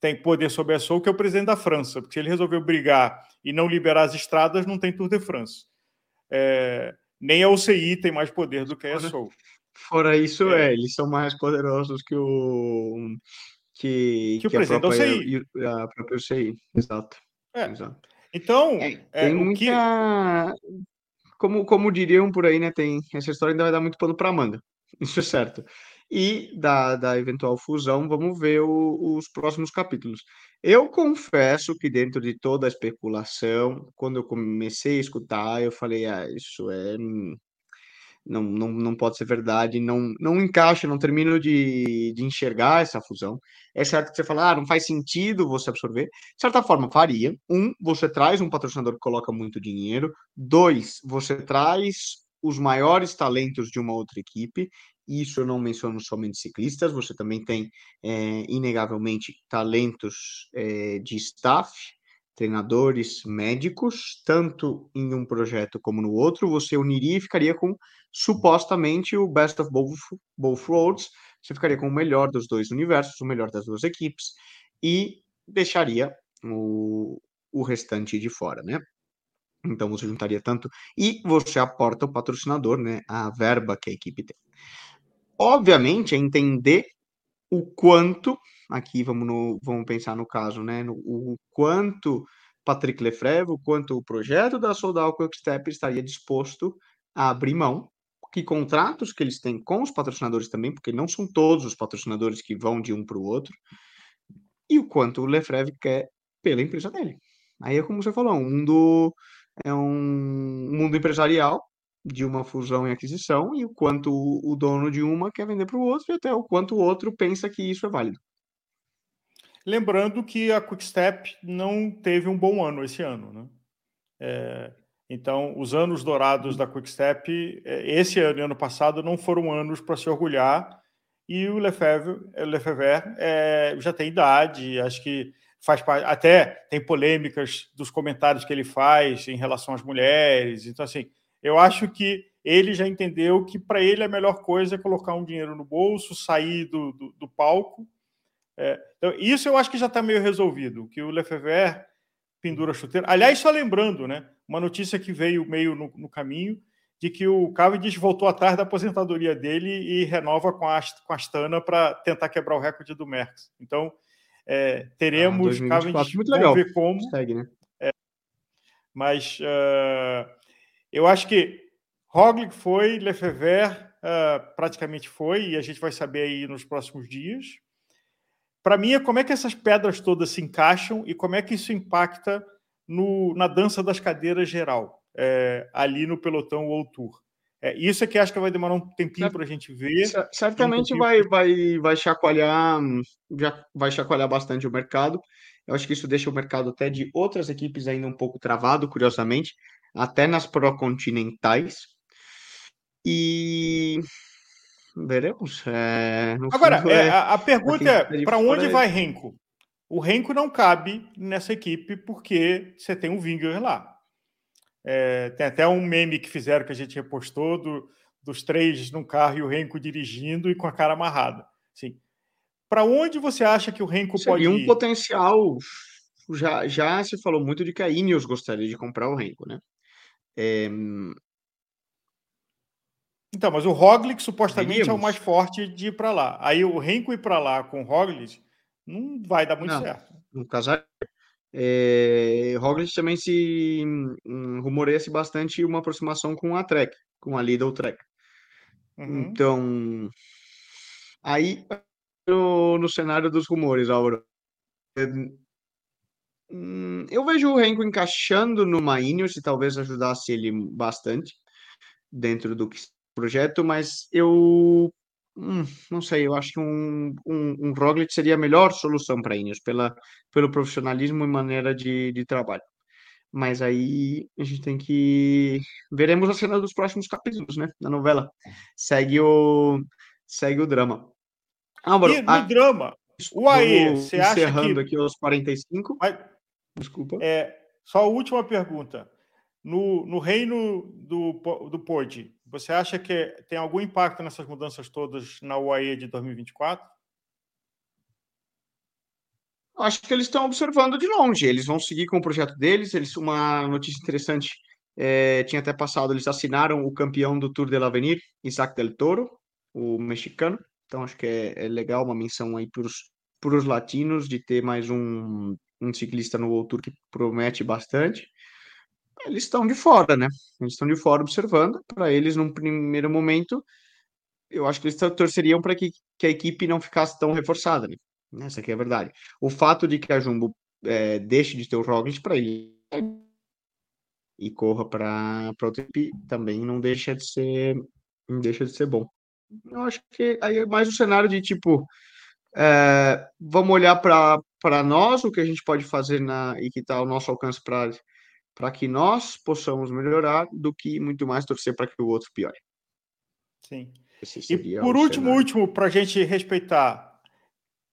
tem poder sobre a ESO, que é o presidente da França, porque se ele resolveu brigar e não liberar as estradas, não tem Tour de France. É, nem a UCI tem mais poder do que a ESOL. Fora isso, é. é. eles são mais poderosos que o que, que, que o presidente a própria, da UCI. A própria UCI, exato. É. exato. Então, é, é tem muita... que... como, como diriam por aí, né? Tem essa história ainda vai dar muito pano para manga. Isso é certo. e da, da eventual fusão, vamos ver o, os próximos capítulos. Eu confesso que dentro de toda a especulação, quando eu comecei a escutar, eu falei, ah, isso é não, não, não pode ser verdade, não, não encaixa, não termino de, de enxergar essa fusão. É certo que você fala, ah, não faz sentido você absorver. De certa forma, faria. Um, você traz um patrocinador que coloca muito dinheiro. Dois, você traz os maiores talentos de uma outra equipe. Isso eu não menciono somente ciclistas, você também tem, é, inegavelmente, talentos é, de staff, treinadores médicos, tanto em um projeto como no outro, você uniria e ficaria com supostamente o best of both, both worlds, você ficaria com o melhor dos dois universos, o melhor das duas equipes, e deixaria o, o restante de fora, né? Então você juntaria tanto e você aporta o patrocinador, né? A verba que a equipe tem. Obviamente, é entender o quanto, aqui vamos, no, vamos pensar no caso, né? No, o quanto Patrick Lefebvre, o quanto o projeto da Soldal Quickstep estaria disposto a abrir mão que contratos que eles têm com os patrocinadores também, porque não são todos os patrocinadores que vão de um para o outro, e o quanto o Lefebvre quer pela empresa dele. Aí é como você falou, um mundo é um mundo empresarial de uma fusão e aquisição e o quanto o dono de uma quer vender para o outro e até o quanto o outro pensa que isso é válido. Lembrando que a Quickstep não teve um bom ano esse ano, né? É, então, os anos dourados da Quickstep, é, esse ano e ano passado, não foram anos para se orgulhar. E o Lefebvre, Lefebvre é, já tem idade, acho que faz parte. Até tem polêmicas dos comentários que ele faz em relação às mulheres. Então, assim, eu acho que ele já entendeu que para ele a melhor coisa é colocar um dinheiro no bolso, sair do, do, do palco. É, então, isso eu acho que já está meio resolvido, que o Lefebvre pendura chuteira. Aliás, só lembrando, né? Uma notícia que veio meio no, no caminho de que o Cavendish voltou atrás da aposentadoria dele e renova com a, com a Astana para tentar quebrar o recorde do Merckx. Então, é, teremos ah, Cavendish, muito legal. ver como. Segue, né? É, mas uh, eu acho que Roglic foi, Lefebvre uh, praticamente foi, e a gente vai saber aí nos próximos dias. Para mim, é como é que essas pedras todas se encaixam e como é que isso impacta no, na dança das cadeiras geral, é, ali no pelotão World Tour. É, isso é que acho que vai demorar um tempinho para a gente ver. Certamente um vai, vai, vai chacoalhar, já vai chacoalhar bastante o mercado. Eu acho que isso deixa o mercado até de outras equipes ainda um pouco travado, curiosamente, até nas pró-continentais. E veremos. É, Agora, é, a, a, pergunta é: para onde vai Renko? O Renko não cabe nessa equipe porque você tem um Winger lá. É, tem até um meme que fizeram que a gente repostou do, dos três num carro e o Renko dirigindo e com a cara amarrada. Assim, para onde você acha que o Renko pode ir? um potencial. Já, já se falou muito de que a Ineos gostaria de comprar o Renko, né? É... Então, mas o Roglic supostamente é o mais forte de ir para lá. Aí o Renko ir para lá com o Roglic não vai dar muito não, certo. No caso, é, Roglic também se um, rumoreia-se bastante uma aproximação com a Trek, com a Lidl Trek. Uhum. Então, aí no, no, cenário dos rumores, Auro, é, hum, eu vejo o Renko encaixando numa Ineos e talvez ajudasse ele bastante dentro do projeto, mas eu Hum, não sei, eu acho que um, um, um Roglic seria a melhor solução para Ineos, pela, pelo profissionalismo e maneira de, de trabalho. Mas aí a gente tem que. Veremos a cena dos próximos capítulos, né? Da novela. Segue o, segue o drama. Álvaro, e no a... drama, o AE, você acha que. Encerrando aqui aos 45. Mas... Desculpa. É, só a última pergunta. No, no reino do, do Pod, você acha que tem algum impacto nessas mudanças todas na UAE de 2024? Acho que eles estão observando de longe. Eles vão seguir com o projeto deles. Eles, uma notícia interessante é, tinha até passado. Eles assinaram o campeão do Tour de l'Avenir, Isaac del Toro, o mexicano. Então acho que é, é legal uma menção aí para os latinos de ter mais um, um ciclista no World Tour que promete bastante eles estão de fora, né? Eles estão de fora observando. Para eles, num primeiro momento, eu acho que eles torceriam para que, que a equipe não ficasse tão reforçada, né? Essa aqui é a verdade. O fato de que a Jumbo é, deixe de ter o Roglic para ele e corra para outra equipe também não deixa de ser não deixa de ser bom. Eu acho que aí é mais o cenário de tipo é, vamos olhar para nós, o que a gente pode fazer na, e que está ao nosso alcance para que nós possamos melhorar, do que muito mais torcer para que o outro piore. Sim. E por último, cenário. último, para a gente respeitar,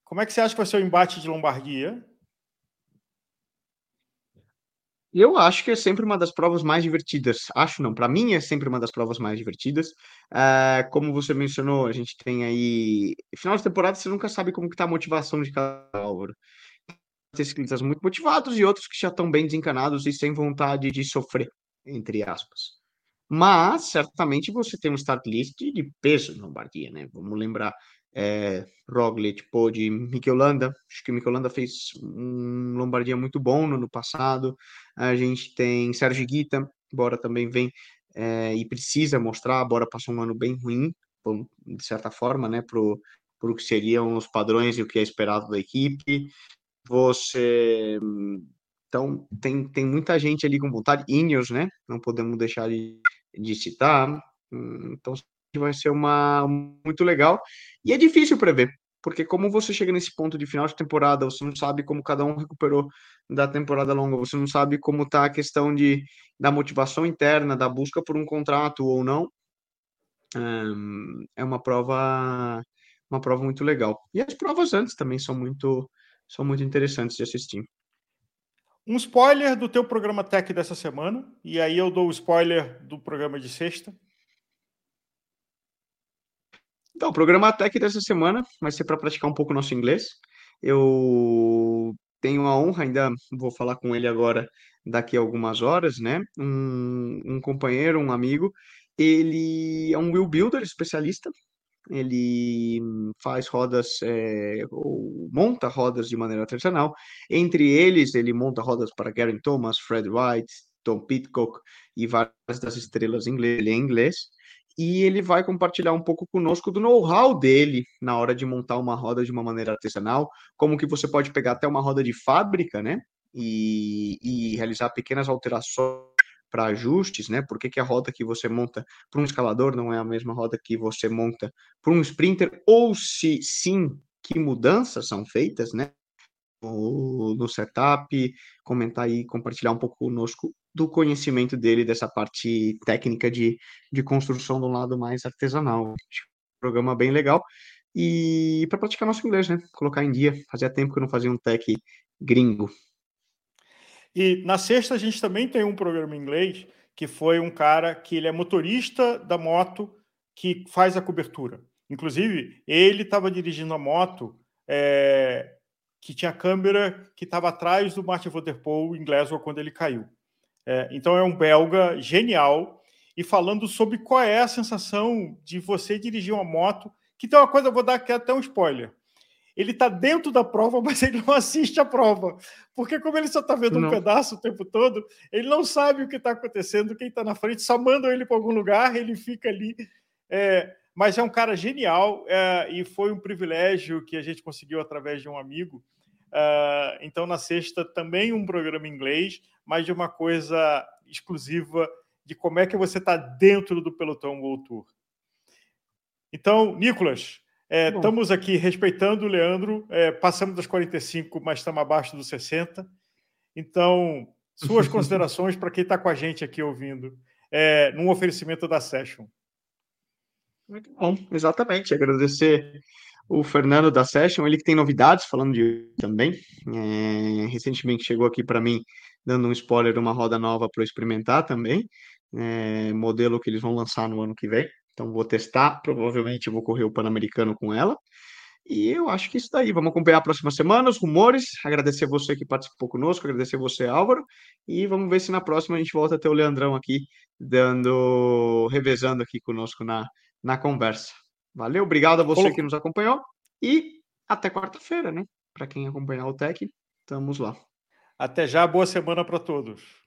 como é que você acha que vai ser o embate de Lombardia? Eu acho que é sempre uma das provas mais divertidas. Acho não, para mim é sempre uma das provas mais divertidas. Uh, como você mencionou, a gente tem aí. Final de temporada, você nunca sabe como que tá a motivação de cada Álvaro. Tem ciclistas muito motivados e outros que já estão bem desencanados e sem vontade de sofrer, entre aspas. Mas, certamente, você tem um start list de peso no Lombardia, né? Vamos lembrar é, Roglic, Pode, Mikelanda. Acho que o Mikelanda fez um Lombardia muito bom no ano passado. A gente tem Sérgio Guita, embora também vem é, e precisa mostrar, embora passou um ano bem ruim, de certa forma, né, pro, pro que seriam os padrões e o que é esperado da equipe. Você então tem, tem muita gente ali com vontade, Ineos, né? Não podemos deixar de, de citar. Então vai ser uma muito legal. E é difícil prever, porque como você chega nesse ponto de final de temporada, você não sabe como cada um recuperou da temporada longa, você não sabe como está a questão de, da motivação interna, da busca por um contrato ou não. é uma prova uma prova muito legal. E as provas antes também são muito são muito interessantes de assistir. Um spoiler do teu programa Tech dessa semana, e aí eu dou o spoiler do programa de sexta. Então, o programa Tech dessa semana vai ser para praticar um pouco o nosso inglês. Eu tenho a honra, ainda vou falar com ele agora daqui a algumas horas, né? Um, um companheiro, um amigo, ele é um wheel builder especialista. Ele faz rodas, é, ou monta rodas de maneira artesanal. Entre eles, ele monta rodas para Garen Thomas, Fred White, Tom Pitcock e várias das estrelas inglês, ele é inglês. E ele vai compartilhar um pouco conosco do know-how dele na hora de montar uma roda de uma maneira artesanal, como que você pode pegar até uma roda de fábrica, né, e, e realizar pequenas alterações para ajustes, né? Por que, que a roda que você monta para um escalador não é a mesma roda que você monta para um sprinter? Ou se sim, que mudanças são feitas, né? No, no setup, comentar e compartilhar um pouco conosco do conhecimento dele dessa parte técnica de, de construção do lado mais artesanal. Um programa bem legal. E para praticar nosso inglês, né? Colocar em dia. Fazia tempo que eu não fazia um tech gringo. E na sexta a gente também tem um programa em inglês que foi um cara que ele é motorista da moto que faz a cobertura. Inclusive, ele estava dirigindo a moto é, que tinha câmera que estava atrás do Martin Van Der Poel em Glasgow quando ele caiu. É, então é um belga genial e falando sobre qual é a sensação de você dirigir uma moto. Que tem uma coisa, vou dar aqui até um spoiler. Ele está dentro da prova, mas ele não assiste a prova. Porque, como ele só está vendo não. um pedaço o tempo todo, ele não sabe o que está acontecendo, quem está na frente, só manda ele para algum lugar, ele fica ali. É, mas é um cara genial é, e foi um privilégio que a gente conseguiu através de um amigo. Uh, então, na sexta, também um programa em inglês, mas de uma coisa exclusiva de como é que você está dentro do pelotão World Tour. Então, Nicolas, é, estamos aqui respeitando o Leandro, é, passamos das 45, mas estamos abaixo dos 60. Então, suas considerações para quem está com a gente aqui ouvindo, é, num oferecimento da Session. Muito bom, exatamente. Agradecer o Fernando da Session, ele que tem novidades falando de também. É, recentemente chegou aqui para mim dando um spoiler uma roda nova para experimentar também. É, modelo que eles vão lançar no ano que vem. Então vou testar, provavelmente vou correr o Pan-Americano com ela. E eu acho que isso daí. Vamos acompanhar a próxima semana, os rumores. Agradecer você que participou conosco, agradecer você, Álvaro. E vamos ver se na próxima a gente volta a ter o Leandrão aqui, dando, revezando aqui conosco na, na conversa. Valeu, obrigado a você que nos acompanhou e até quarta-feira, né? Para quem acompanhar o Tech, estamos lá. Até já, boa semana para todos.